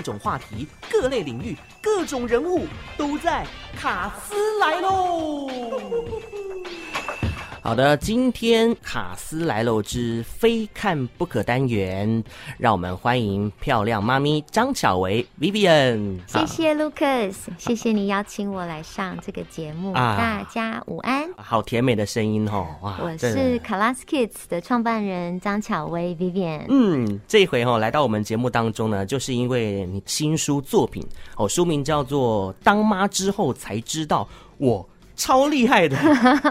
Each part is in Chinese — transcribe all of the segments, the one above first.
各种话题、各类领域、各种人物都在卡斯来喽。好的，今天卡斯来喽之非看不可单元，让我们欢迎漂亮妈咪张巧薇 Vivian。谢谢 Lucas，谢谢你邀请我来上这个节目。啊、大家午安，好甜美的声音哦！哇，我是 Class Kids 的创办人张巧薇 Vivian。嗯，这一回哦，来到我们节目当中呢，就是因为你新书作品哦，书名叫做《当妈之后才知道我》。超厉害的！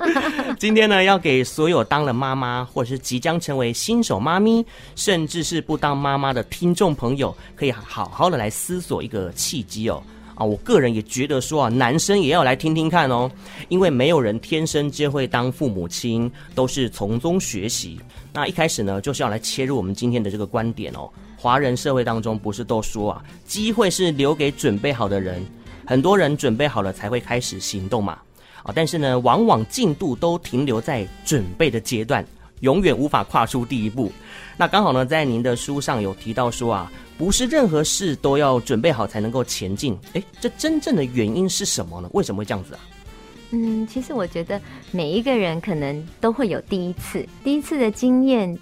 今天呢，要给所有当了妈妈，或者是即将成为新手妈咪，甚至是不当妈妈的听众朋友，可以好好的来思索一个契机哦。啊，我个人也觉得说啊，男生也要来听听看哦，因为没有人天生就会当父母亲，都是从中学习。那一开始呢，就是要来切入我们今天的这个观点哦。华人社会当中不是都说啊，机会是留给准备好的人，很多人准备好了才会开始行动嘛。啊，但是呢，往往进度都停留在准备的阶段，永远无法跨出第一步。那刚好呢，在您的书上有提到说啊，不是任何事都要准备好才能够前进。诶，这真正的原因是什么呢？为什么会这样子啊？嗯，其实我觉得每一个人可能都会有第一次，第一次的经验。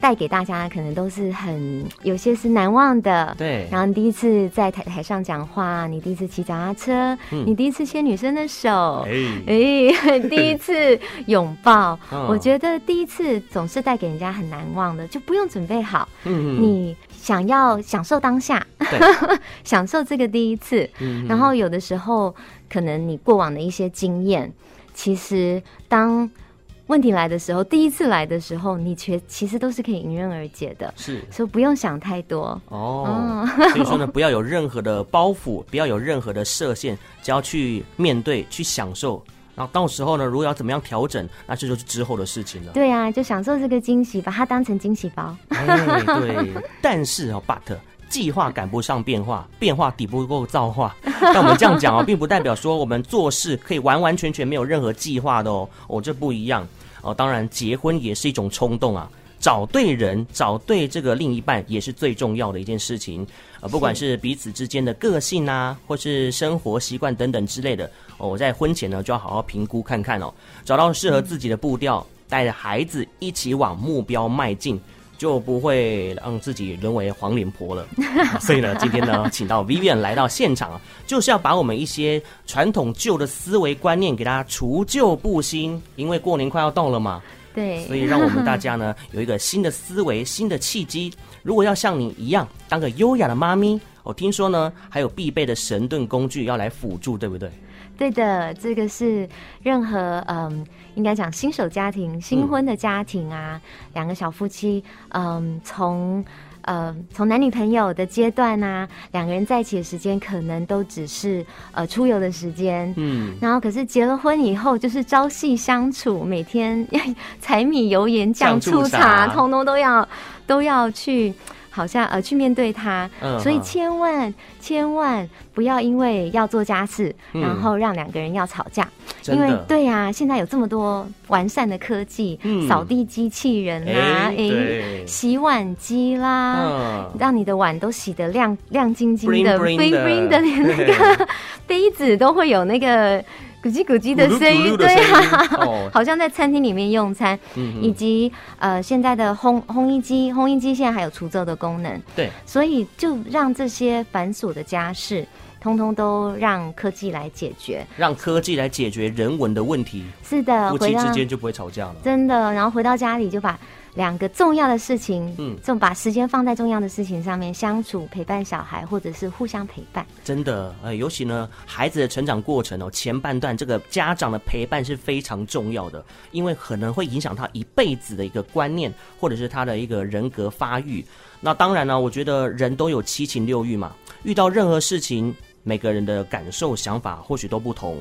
带给大家可能都是很有些是难忘的，对。然后你第一次在台台上讲话，你第一次骑脚踏车，嗯，你第一次牵女生的手，哎，哎，第一次拥抱，我觉得第一次总是带给人家很难忘的，就不用准备好，嗯，你想要享受当下，享受这个第一次，嗯，然后有的时候可能你过往的一些经验，其实当。问题来的时候，第一次来的时候，你却其实都是可以迎刃而解的，是，所以不用想太多哦。所以说呢，不要有任何的包袱，不要有任何的设限，只要去面对，去享受。然后到时候呢，如果要怎么样调整，那这就是之后的事情了。对啊，就享受这个惊喜，把它当成惊喜包。哎，对。但是哦，but 计划赶不上变化，变化抵不过造化。但我们这样讲哦，并不代表说我们做事可以完完全全没有任何计划的哦。哦，这不一样。哦，当然，结婚也是一种冲动啊！找对人，找对这个另一半，也是最重要的一件事情。呃，不管是彼此之间的个性啊，或是生活习惯等等之类的，哦，我在婚前呢就要好好评估看看哦，找到适合自己的步调，带着孩子一起往目标迈进。就不会让自己沦为黄脸婆了。所以呢，今天呢，请到 Vivian 来到现场啊，就是要把我们一些传统旧的思维观念给大家除旧布新。因为过年快要到了嘛，对，所以让我们大家呢有一个新的思维、新的契机。如果要像你一样当个优雅的妈咪，我听说呢还有必备的神盾工具要来辅助，对不对？对的，这个是任何嗯，应该讲新手家庭、新婚的家庭啊，嗯、两个小夫妻，嗯，从呃从男女朋友的阶段啊，两个人在一起的时间可能都只是呃出游的时间，嗯，然后可是结了婚以后，就是朝夕相处，每天 柴米油盐酱醋茶，通通都要都要去。好像呃去面对他，嗯、所以千万千万不要因为要做家事，嗯、然后让两个人要吵架。因为对呀、啊，现在有这么多完善的科技，嗯、扫地机器人啦，哎、欸，洗碗机啦，嗯、让你的碗都洗得亮亮晶晶的，bling bling 的，连那个 杯子都会有那个。咕叽咕叽的声音，对啊，哦、好像在餐厅里面用餐，嗯、以及呃现在的烘烘衣机，烘衣机现在还有除皱的功能，对，所以就让这些繁琐的家事，通通都让科技来解决，让科技来解决人文的问题，是的，夫妻之间就不会吵架了，真的，然后回到家里就把。两个重要的事情，嗯，这种把时间放在重要的事情上面，相处、陪伴小孩，或者是互相陪伴。真的，呃，尤其呢，孩子的成长过程哦，前半段这个家长的陪伴是非常重要的，因为可能会影响他一辈子的一个观念，或者是他的一个人格发育。那当然呢，我觉得人都有七情六欲嘛，遇到任何事情，每个人的感受、想法或许都不同。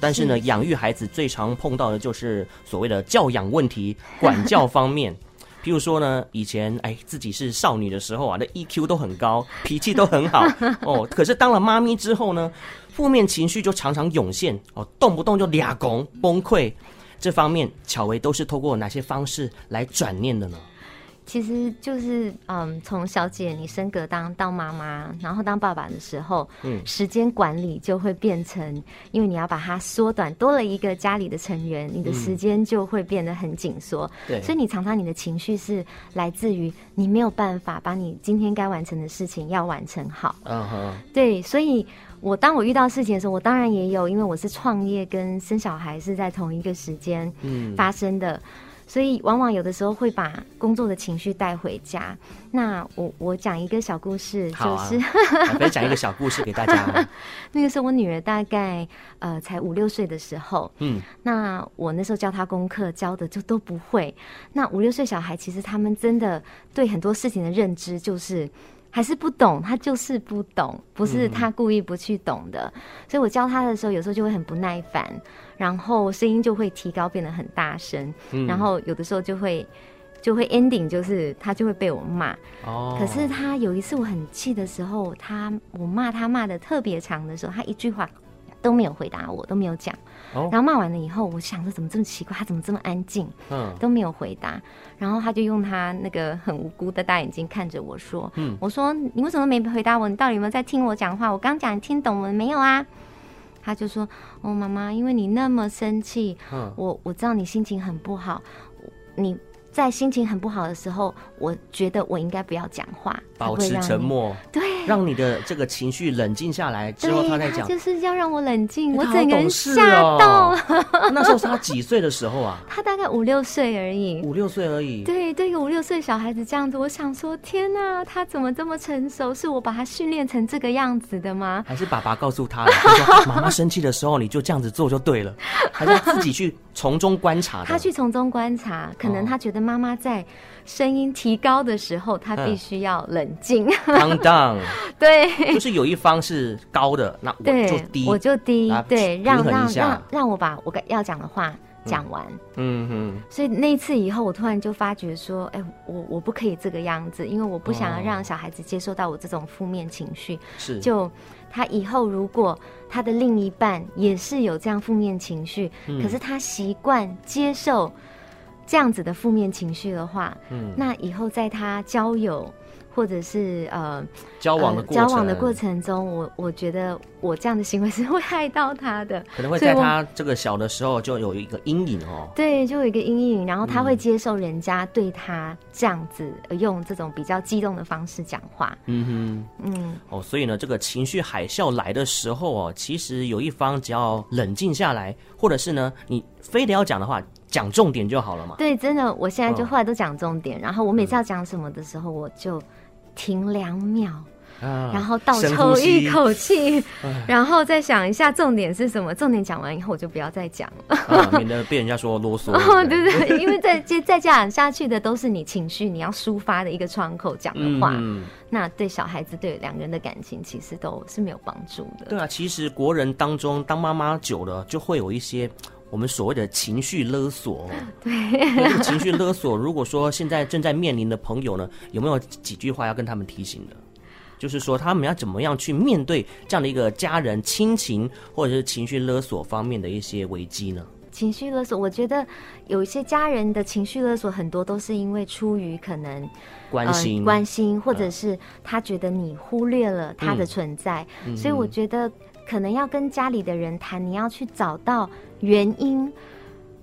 但是呢，是养育孩子最常碰到的就是所谓的教养问题、管教方面。譬如说呢，以前哎自己是少女的时候啊，那 EQ 都很高，脾气都很好 哦。可是当了妈咪之后呢，负面情绪就常常涌现哦，动不动就俩拱崩溃。这方面，巧薇都是透过哪些方式来转念的呢？其实就是嗯，从小姐你升格当当妈妈，然后当爸爸的时候，嗯，时间管理就会变成，因为你要把它缩短，多了一个家里的成员，你的时间就会变得很紧缩。对，所以你常常你的情绪是来自于你没有办法把你今天该完成的事情要完成好。嗯哼，对，所以我当我遇到事情的时候，我当然也有，因为我是创业跟生小孩是在同一个时间发生的。嗯所以，往往有的时候会把工作的情绪带回家。那我我讲一个小故事，就是分享、啊、一个小故事给大家。那个时候，我女儿大概呃才五六岁的时候，嗯，那我那时候教她功课，教的就都不会。那五六岁小孩其实他们真的对很多事情的认知就是。还是不懂，他就是不懂，不是他故意不去懂的。嗯、所以我教他的时候，有时候就会很不耐烦，然后声音就会提高，变得很大声，嗯、然后有的时候就会就会 ending，就是他就会被我骂。哦。可是他有一次我很气的时候，他我骂他骂的特别长的时候，他一句话都没有回答我，都没有讲。哦、然后骂完了以后，我想着怎么这么奇怪，他怎么这么安静？嗯，都没有回答。然后他就用他那个很无辜的大眼睛看着我说：“嗯，我说你为什么没回答我？你到底有没有在听我讲话？我刚讲你听懂了没有啊？”他就说：“哦，妈妈，因为你那么生气，嗯、我我知道你心情很不好，你。”在心情很不好的时候，我觉得我应该不要讲话，保持沉默，对，让你的这个情绪冷静下来之后，他再讲，就是要让我冷静。我整个人吓到了。那时候是他几岁的时候啊？他大概五六岁而已，五六岁而已。对，对一个五六岁小孩子这样子，我想说，天哪，他怎么这么成熟？是我把他训练成这个样子的吗？还是爸爸告诉他了，他说妈妈生气的时候你就这样子做就对了？还是他自己去从中观察？他去从中观察，可能他觉得。妈妈在声音提高的时候，他必须要冷静。当当，对，就是有一方是高的，那我就低，我就低，对，让让让让我把我要讲的话讲完。嗯哼。所以那次以后，我突然就发觉说，哎，我我不可以这个样子，因为我不想要让小孩子接受到我这种负面情绪。是，就他以后如果他的另一半也是有这样负面情绪，可是他习惯接受。这样子的负面情绪的话，嗯，那以后在他交友或者是呃交往的过交往的过程中，我我觉得我这样的行为是会害到他的，可能会在他这个小的时候就有一个阴影哦。对，就有一个阴影，然后他会接受人家对他这样子用这种比较激动的方式讲话。嗯哼，嗯，哦，所以呢，这个情绪海啸来的时候哦，其实有一方只要冷静下来，或者是呢，你非得要讲的话。讲重点就好了嘛。对，真的，我现在就后来都讲重点。哦、然后我每次要讲什么的时候，我就停两秒，嗯、然后倒抽一口气，然后再想一下重点是什么。重点讲完以后，我就不要再讲了，啊、免得被人家说啰嗦。哦，对对，对，因为再接再讲下去的都是你情绪你要抒发的一个窗口讲的话，嗯、那对小孩子对两个人的感情其实都是没有帮助的。对啊，其实国人当中当妈妈久了，就会有一些。我们所谓的情绪勒索，对，情绪勒索。如果说现在正在面临的朋友呢，有没有几句话要跟他们提醒的？就是说他们要怎么样去面对这样的一个家人亲情或者是情绪勒索方面的一些危机呢？情绪勒索，我觉得有一些家人的情绪勒索，很多都是因为出于可能关心、呃、关心，或者是他觉得你忽略了他的存在，嗯、所以我觉得。可能要跟家里的人谈，你要去找到原因，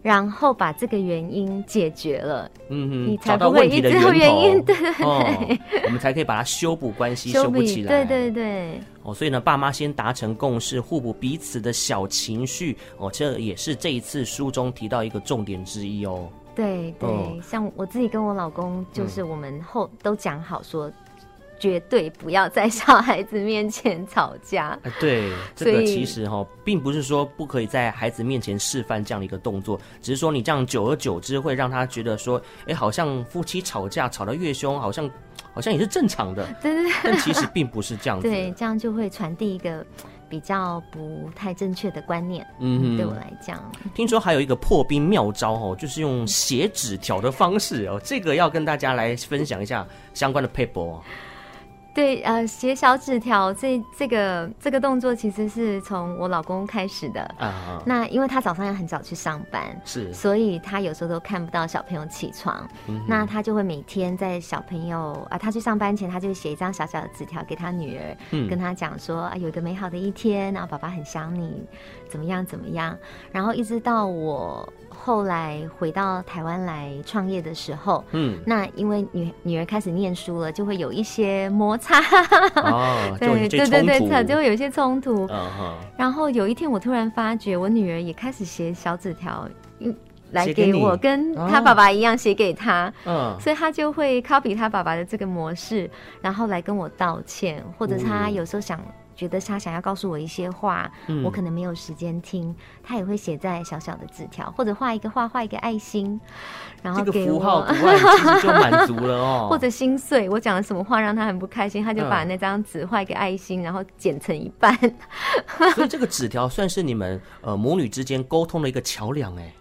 然后把这个原因解决了，嗯哼，你才不会一直有原因，对我们才可以把它修补关系，修补起来，对对对。哦，所以呢，爸妈先达成共识，互补彼此的小情绪，哦，这也是这一次书中提到一个重点之一哦。对对，哦，像我自己跟我老公，就是我们后都讲好说。绝对不要在小孩子面前吵架。对，这个其实哈，并不是说不可以在孩子面前示范这样的一个动作，只是说你这样久而久之会让他觉得说，哎，好像夫妻吵架吵得越凶，好像好像也是正常的。对对对。但其实并不是这样子。对，这样就会传递一个比较不太正确的观念。嗯哼，对我来讲，听说还有一个破冰妙招哦，就是用写纸条的方式哦，这个要跟大家来分享一下相关的撇步。对，呃，写小纸条，这这个这个动作其实是从我老公开始的啊。那因为他早上要很早去上班，是，所以他有时候都看不到小朋友起床。嗯、那他就会每天在小朋友啊，他去上班前，他就会写一张小小的纸条给他女儿，嗯、跟他讲说啊，有一个美好的一天，然后爸爸很想你，怎么样怎么样。然后一直到我。后来回到台湾来创业的时候，嗯，那因为女女儿开始念书了，就会有一些摩擦，哦，对对对对，就会有一些冲突。Uh-huh. 然后有一天，我突然发觉，我女儿也开始写小纸条，来给我，给跟她爸爸一样写给她，嗯，uh. 所以她就会 copy 她爸爸的这个模式，然后来跟我道歉，或者她有时候想。觉得他想要告诉我一些话，嗯、我可能没有时间听，他也会写在小小的纸条，或者画一个画，画一个爱心，然后给符号图案其实就满足了哦。或者心碎，我讲了什么话让他很不开心，他就把那张纸画一个爱心，然后剪成一半。所以这个纸条算是你们呃母女之间沟通的一个桥梁哎。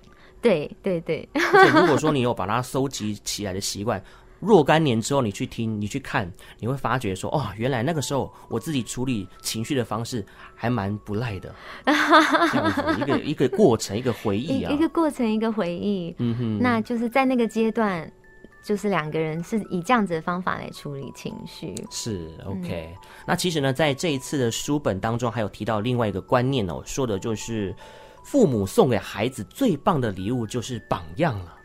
对对对。而且如果说你有把它收集起来的习惯。若干年之后，你去听，你去看，你会发觉说，哦，原来那个时候我自己处理情绪的方式还蛮不赖的，这样子一个一个过程，一个回忆啊，一个过程，一个回忆。嗯哼，那就是在那个阶段，就是两个人是以这样子的方法来处理情绪。是 OK。嗯。那其实呢，在这一次的书本当中，还有提到另外一个观念哦，说的就是父母送给孩子最棒的礼物就是榜样了。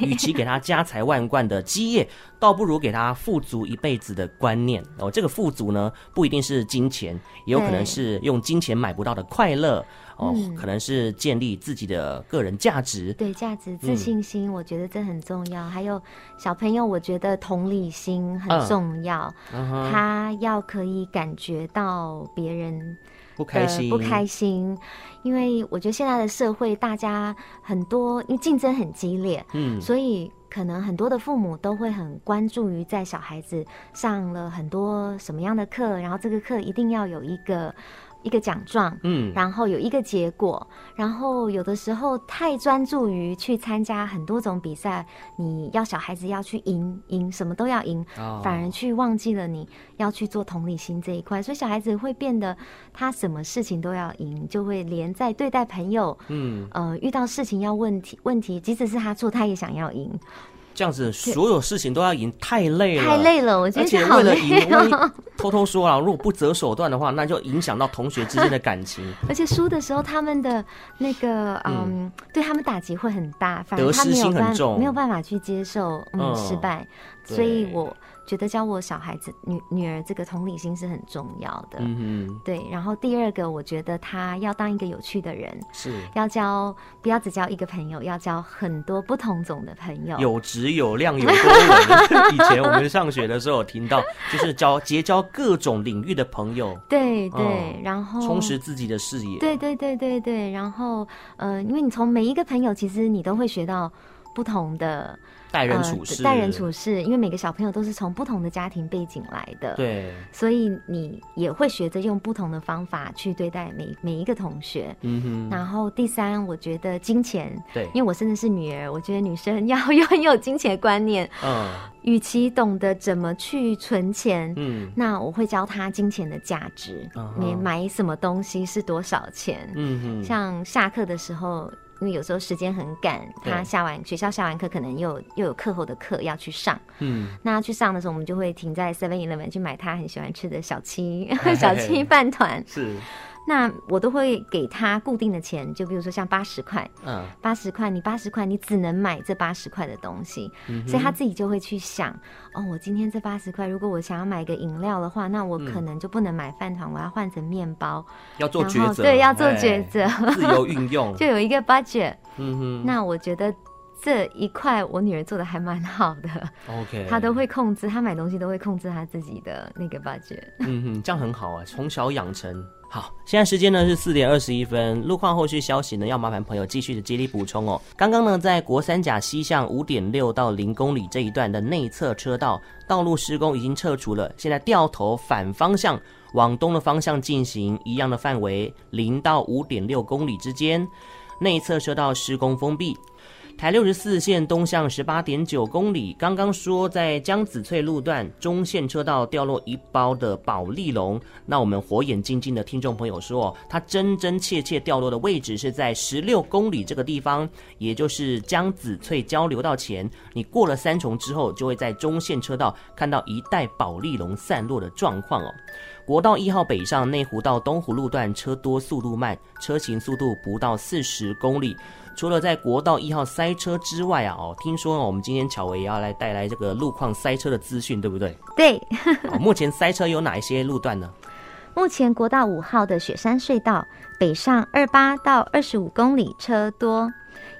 与、哦、其给他家财万贯的基业，倒不如给他富足一辈子的观念。哦，这个富足呢，不一定是金钱，也有可能是用金钱买不到的快乐。哦，可能是建立自己的个人价值。对，价值、自信心，我觉得这很重要。嗯、还有小朋友，我觉得同理心很重要。嗯、他要可以感觉到别人。不开心，不开心，因为我觉得现在的社会，大家很多，因为竞争很激烈，嗯，所以可能很多的父母都会很关注于在小孩子上了很多什么样的课，然后这个课一定要有一个。一个奖状，嗯，然后有一个结果，然后有的时候太专注于去参加很多种比赛，你要小孩子要去赢赢，什么都要赢，哦，反而去忘记了你要去做同理心这一块，所以小孩子会变得他什么事情都要赢，就会连在对待朋友，嗯，呃，遇到事情要问题问题，即使是他错，他也想要赢。这样子，所有事情都要赢，太累了，太累了。我觉得，而且为了赢，偷偷说啊，如果不择手段的话，那就影响到同学之间的感情。而且输的时候，他们的那个嗯，嗯，对他们打击会很大，反而他没有办法没有办法去接受嗯，嗯。失败，所以我。觉得教我小孩子女女儿这个同理心是很重要的，嗯哼，对。然后第二个，我觉得他要当一个有趣的人，是要交不要只交一个朋友，要交很多不同种的朋友，有质有量有多元。以前我们上学的时候有听到，就是交结交各种领域的朋友，对对，然后充实自己的视野，对对对对对。然后呃，因为你从每一个朋友，其实你都会学到不同的。待人处事，待、呃、人处事，因为每个小朋友都是从不同的家庭背景来的，对，所以你也会学着用不同的方法去对待每每一个同学。嗯哼。然后第三，我觉得金钱，对，因为我真的是女儿，我觉得女生要 有很有金钱观念。嗯。与其懂得怎么去存钱，嗯，那我会教他金钱的价值。嗯。你买什么东西是多少钱？嗯哼。像下课的时候。因为有时候时间很赶，他下完学校下完课，可能又又有课后的课要去上。嗯，那去上的时候，我们就会停在 Seven Eleven 去买他很喜欢吃的小七 小七饭团。是。那我都会给他固定的钱，就比如说像八十块，嗯，八十块，你八十块，你只能买这八十块的东西，嗯，所以他自己就会去想，哦，我今天这八十块，如果我想要买个饮料的话，那我可能就不能买饭团，我要换成面包，要做抉择，对，要做抉择，自由运用，就有一个 budget，嗯哼，那我觉得这一块我女儿做的还蛮好的，OK，她都会控制，她买东西都会控制她自己的那个 budget，嗯哼，这样很好啊，从小养成。好，现在时间呢是四点二十一分。路况后续消息呢，要麻烦朋友继续的接力补充哦。刚刚呢，在国三甲西向五点六到零公里这一段的内侧车道道路施工已经撤除了，现在掉头反方向往东的方向进行，一样的范围零到五点六公里之间，内侧车道施工封闭。台六十四线东向十八点九公里，刚刚说在江子翠路段中线车道掉落一包的保丽龙，那我们火眼金睛的听众朋友说，它真真切切掉落的位置是在十六公里这个地方，也就是江子翠交流道前，你过了三重之后，就会在中线车道看到一带保丽龙散落的状况哦。国道一号北上内湖到东湖路段车多速度慢，车行速度不到四十公里。除了在国道一号塞车之外啊，哦，听说我们今天巧薇也要来带来这个路况塞车的资讯，对不对？对。目前塞车有哪一些路段呢？目前国道五号的雪山隧道北上二八到二十五公里车多，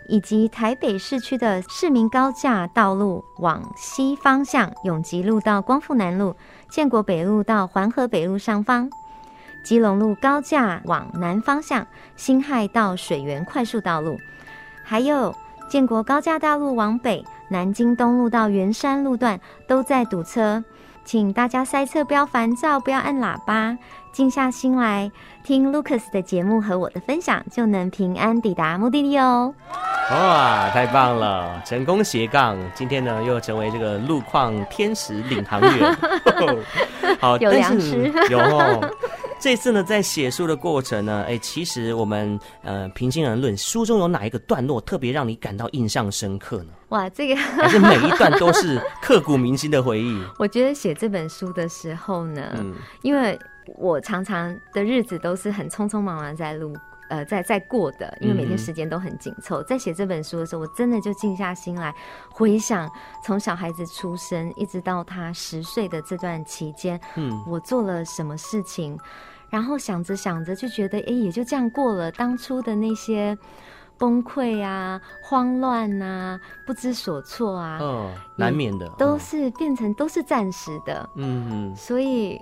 以及台北市区的市民高架道路往西方向永吉路到光复南路、建国北路到环河北路上方。基隆路高架往南方向新亥到水源快速道路。还有建国高架大路往北，南京东路到圆山路段都在堵车，请大家塞车不要烦躁，不要按喇叭，静下心来听 Lucas 的节目和我的分享，就能平安抵达目的地哦。哇，太棒了，成功斜杠，今天呢又成为这个路况天使领航员，好，有良知，有哦。这次呢，在写书的过程呢，哎，其实我们呃，平心而论，书中有哪一个段落特别让你感到印象深刻呢？哇，这个 还是每一段都是刻骨铭心的回忆。我觉得写这本书的时候呢，嗯，因为我常常的日子都是很匆匆忙忙在录，呃，在在过的，因为每天时间都很紧凑。在写这本书的时候，我真的就静下心来回想，从小孩子出生一直到他十岁的这段期间，嗯，我做了什么事情。然后想着想着就觉得，哎，也就这样过了。当初的那些崩溃啊、慌乱啊、不知所措啊，哦，难免的，都是变成都是暂时的。嗯嗯。所以，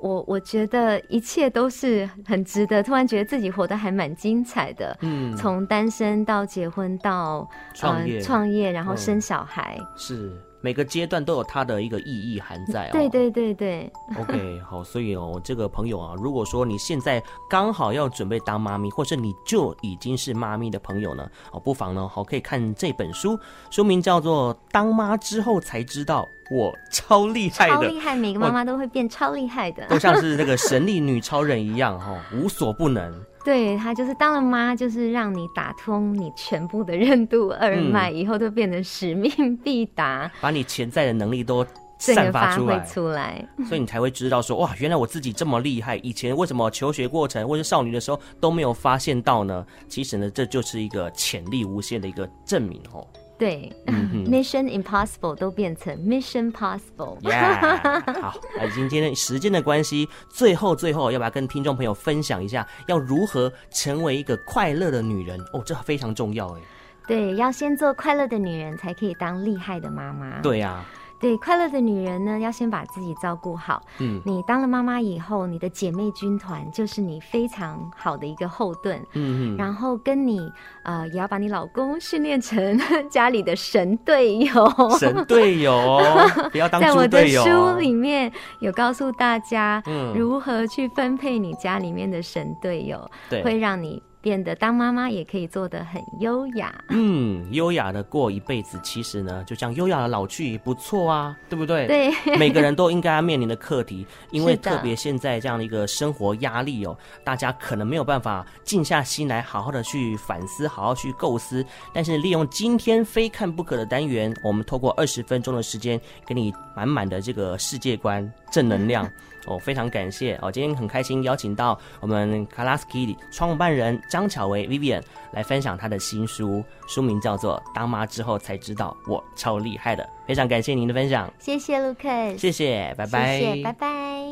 我我觉得一切都是很值得。突然觉得自己活得还蛮精彩的。嗯。从单身到结婚到创业，呃，创业，然后生小孩。嗯，是。每个阶段都有它的一个意义含在哦。对对对对。OK，好，所以哦，这个朋友啊，如果说你现在刚好要准备当妈咪，或是你就已经是妈咪的朋友呢，哦，不妨呢，好，可以看这本书，书名叫做《当妈之后才知道我超厉害的》。超厉害，每个妈妈都会变超厉害的，都 像是那个神力女超人一样，哈，无所不能。对，她就是当了妈，就是让你打通你全部的任督二脉，嗯、以后都变得使命必达，把你潜在的能力都散发出来，出来，所以你才会知道说哇，原来我自己这么厉害，以前为什么求学过程或是少女的时候都没有发现到呢？其实呢，这就是一个潜力无限的一个证明哦。对、嗯、，Mission Impossible 都变成 Mission Possible。Yeah, 好，那今天的时间的关系，最后最后要不要跟听众朋友分享一下，要如何成为一个快乐的女人？哦，这非常重要哎。对，要先做快乐的女人，才可以当厉害的妈妈。对呀、啊。对，快乐的女人呢，要先把自己照顾好。嗯，你当了妈妈以后，你的姐妹军团就是你非常好的一个后盾。嗯嗯，然后跟你呃，也要把你老公训练成 家里的神队友。神队友，不要当队友。在我的书里面有告诉大家，如何去分配你家里面的神队友，对，会让你。变得当妈妈也可以做得很优雅，嗯，优雅的过一辈子，其实呢，就像优雅的老去也不错啊，对不对？对，每个人都应该要面临的课题，因为特别现在这样的一个生活压力哦，大家可能没有办法静下心来好好的去反思，好好去构思。但是利用今天非看不可的单元，我们透过二十分钟的时间，给你满满的这个世界观正能量。哦，非常感谢哦！今天很开心邀请到我们 Kalaski 创办人张巧维 Vivian 来分享她的新书，书名叫做《当妈之后才知道我超厉害的》。非常感谢您的分享，谢谢 Lucas，谢谢，拜拜，谢谢，拜拜。